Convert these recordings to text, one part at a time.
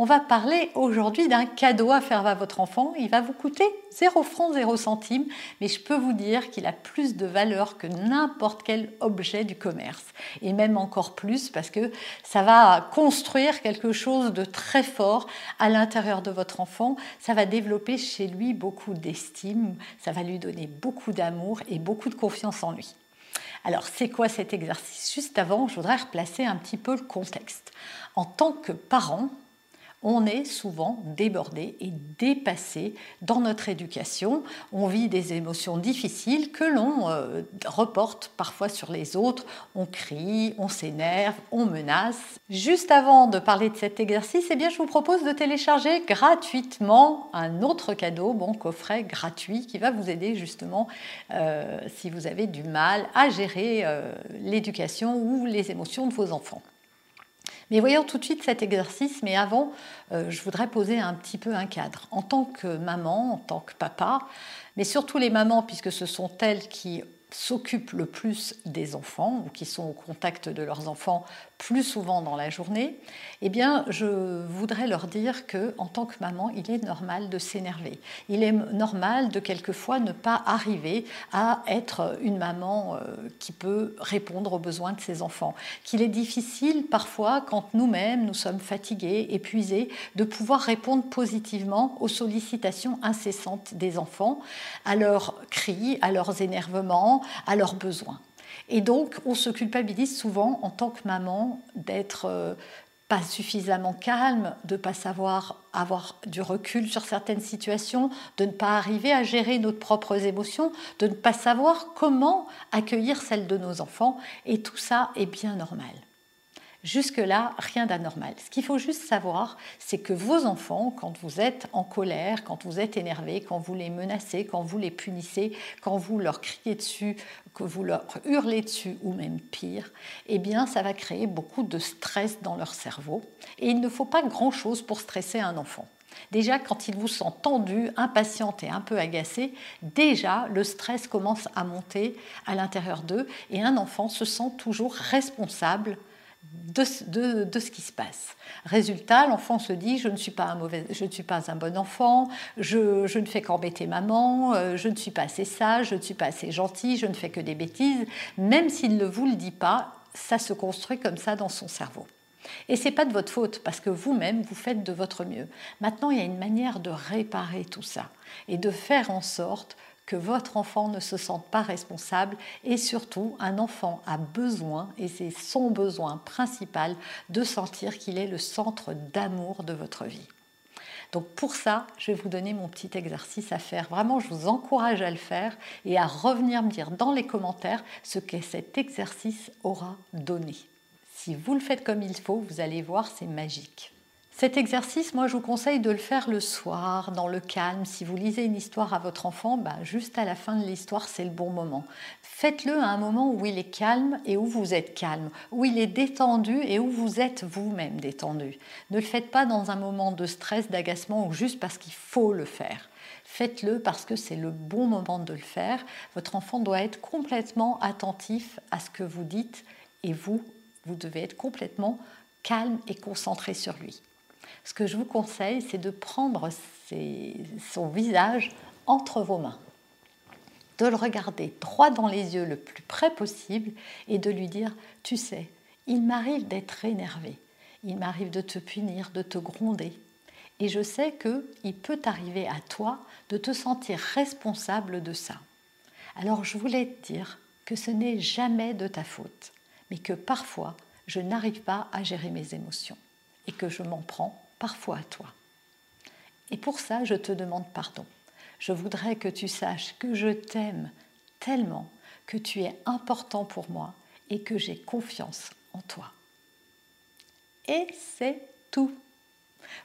On va parler aujourd'hui d'un cadeau à faire à votre enfant. Il va vous coûter 0 francs 0 centimes, mais je peux vous dire qu'il a plus de valeur que n'importe quel objet du commerce. Et même encore plus parce que ça va construire quelque chose de très fort à l'intérieur de votre enfant. Ça va développer chez lui beaucoup d'estime, ça va lui donner beaucoup d'amour et beaucoup de confiance en lui. Alors, c'est quoi cet exercice? Juste avant, je voudrais replacer un petit peu le contexte. En tant que parent, on est souvent débordé et dépassé dans notre éducation. On vit des émotions difficiles que l'on euh, reporte parfois sur les autres. On crie, on s'énerve, on menace. Juste avant de parler de cet exercice, eh bien, je vous propose de télécharger gratuitement un autre cadeau, bon coffret gratuit, qui va vous aider justement euh, si vous avez du mal à gérer euh, l'éducation ou les émotions de vos enfants. Mais voyons tout de suite cet exercice, mais avant, euh, je voudrais poser un petit peu un cadre. En tant que maman, en tant que papa, mais surtout les mamans, puisque ce sont elles qui s'occupent le plus des enfants ou qui sont au contact de leurs enfants plus souvent dans la journée, eh bien, je voudrais leur dire que, en tant que maman, il est normal de s'énerver. Il est normal de quelquefois ne pas arriver à être une maman euh, qui peut répondre aux besoins de ses enfants. Qu'il est difficile parfois, quand nous-mêmes nous sommes fatigués, épuisés, de pouvoir répondre positivement aux sollicitations incessantes des enfants, à leurs cris, à leurs énervements, à leurs besoins. Et donc, on se culpabilise souvent en tant que maman d'être euh, pas suffisamment calme, de pas savoir avoir du recul sur certaines situations, de ne pas arriver à gérer nos propres émotions, de ne pas savoir comment accueillir celles de nos enfants. Et tout ça est bien normal. Jusque-là, rien d'anormal. Ce qu'il faut juste savoir, c'est que vos enfants, quand vous êtes en colère, quand vous êtes énervé, quand vous les menacez, quand vous les punissez, quand vous leur criez dessus, que vous leur hurlez dessus ou même pire, eh bien, ça va créer beaucoup de stress dans leur cerveau. Et il ne faut pas grand-chose pour stresser un enfant. Déjà, quand ils vous sent tendu, impatient et un peu agacé, déjà le stress commence à monter à l'intérieur d'eux et un enfant se sent toujours responsable de, ce qui se passe. Résultat, l'enfant se dit je ne suis pas un mauvais, je ne suis pas un bon enfant, je, ne fais qu'embêter maman, euh, je ne suis pas assez sage, je ne suis pas assez gentil, je ne fais que des bêtises. Même s'il ne vous le dit pas, ça se construit comme ça dans son cerveau. Et c'est pas de votre faute parce que vous-même vous faites de votre mieux. Maintenant, il y a une manière de réparer tout ça et de faire en sorte que votre enfant ne se sente pas responsable et surtout un enfant a besoin, et c'est son besoin principal, de sentir qu'il est le centre d'amour de votre vie. Donc pour ça, je vais vous donner mon petit exercice à faire. Vraiment, je vous encourage à le faire et à revenir me dire dans les commentaires ce que cet exercice aura donné. Si vous le faites comme il faut, vous allez voir, c'est magique. Cet exercice, moi, je vous conseille de le faire le soir, dans le calme. Si vous lisez une histoire à votre enfant, bah, juste à la fin de l'histoire, c'est le bon moment. Faites-le à un moment où il est calme et où vous êtes calme, où il est détendu et où vous êtes vous-même détendu. Ne le faites pas dans un moment de stress, d'agacement ou juste parce qu'il faut le faire. Faites-le parce que c'est le bon moment de le faire. Votre enfant doit être complètement attentif à ce que vous dites et vous, vous devez être complètement calme et concentré sur lui. Ce que je vous conseille, c'est de prendre son visage entre vos mains, de le regarder droit dans les yeux le plus près possible et de lui dire, tu sais, il m'arrive d'être énervé, il m'arrive de te punir, de te gronder. Et je sais qu'il peut arriver à toi de te sentir responsable de ça. Alors je voulais te dire que ce n'est jamais de ta faute, mais que parfois je n'arrive pas à gérer mes émotions et que je m'en prends parfois à toi. Et pour ça, je te demande pardon. Je voudrais que tu saches que je t'aime tellement, que tu es important pour moi et que j'ai confiance en toi. Et c'est tout.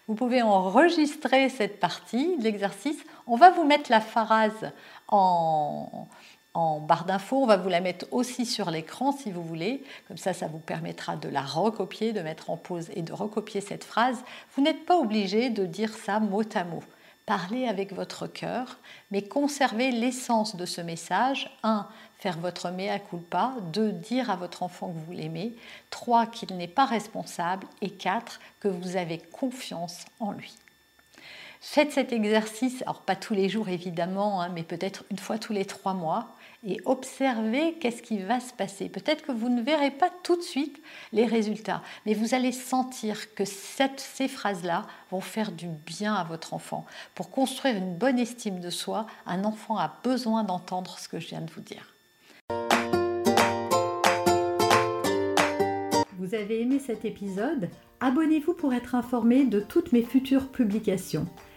Vous pouvez enregistrer cette partie de l'exercice. On va vous mettre la phrase en, en barre d'infos. On va vous la mettre aussi sur l'écran si vous voulez. Comme ça, ça vous permettra de la recopier, de mettre en pause et de recopier cette phrase. Vous n'êtes pas obligé de dire ça mot à mot. Parlez avec votre cœur, mais conservez l'essence de ce message. 1. Faire votre mea culpa. 2. Dire à votre enfant que vous l'aimez. 3. Qu'il n'est pas responsable. Et 4. Que vous avez confiance en lui. Faites cet exercice, alors pas tous les jours évidemment, hein, mais peut-être une fois tous les trois mois, et observez qu'est-ce qui va se passer. Peut-être que vous ne verrez pas tout de suite les résultats, mais vous allez sentir que ces phrases-là vont faire du bien à votre enfant. Pour construire une bonne estime de soi, un enfant a besoin d'entendre ce que je viens de vous dire. Vous avez aimé cet épisode? Abonnez-vous pour être informé de toutes mes futures publications.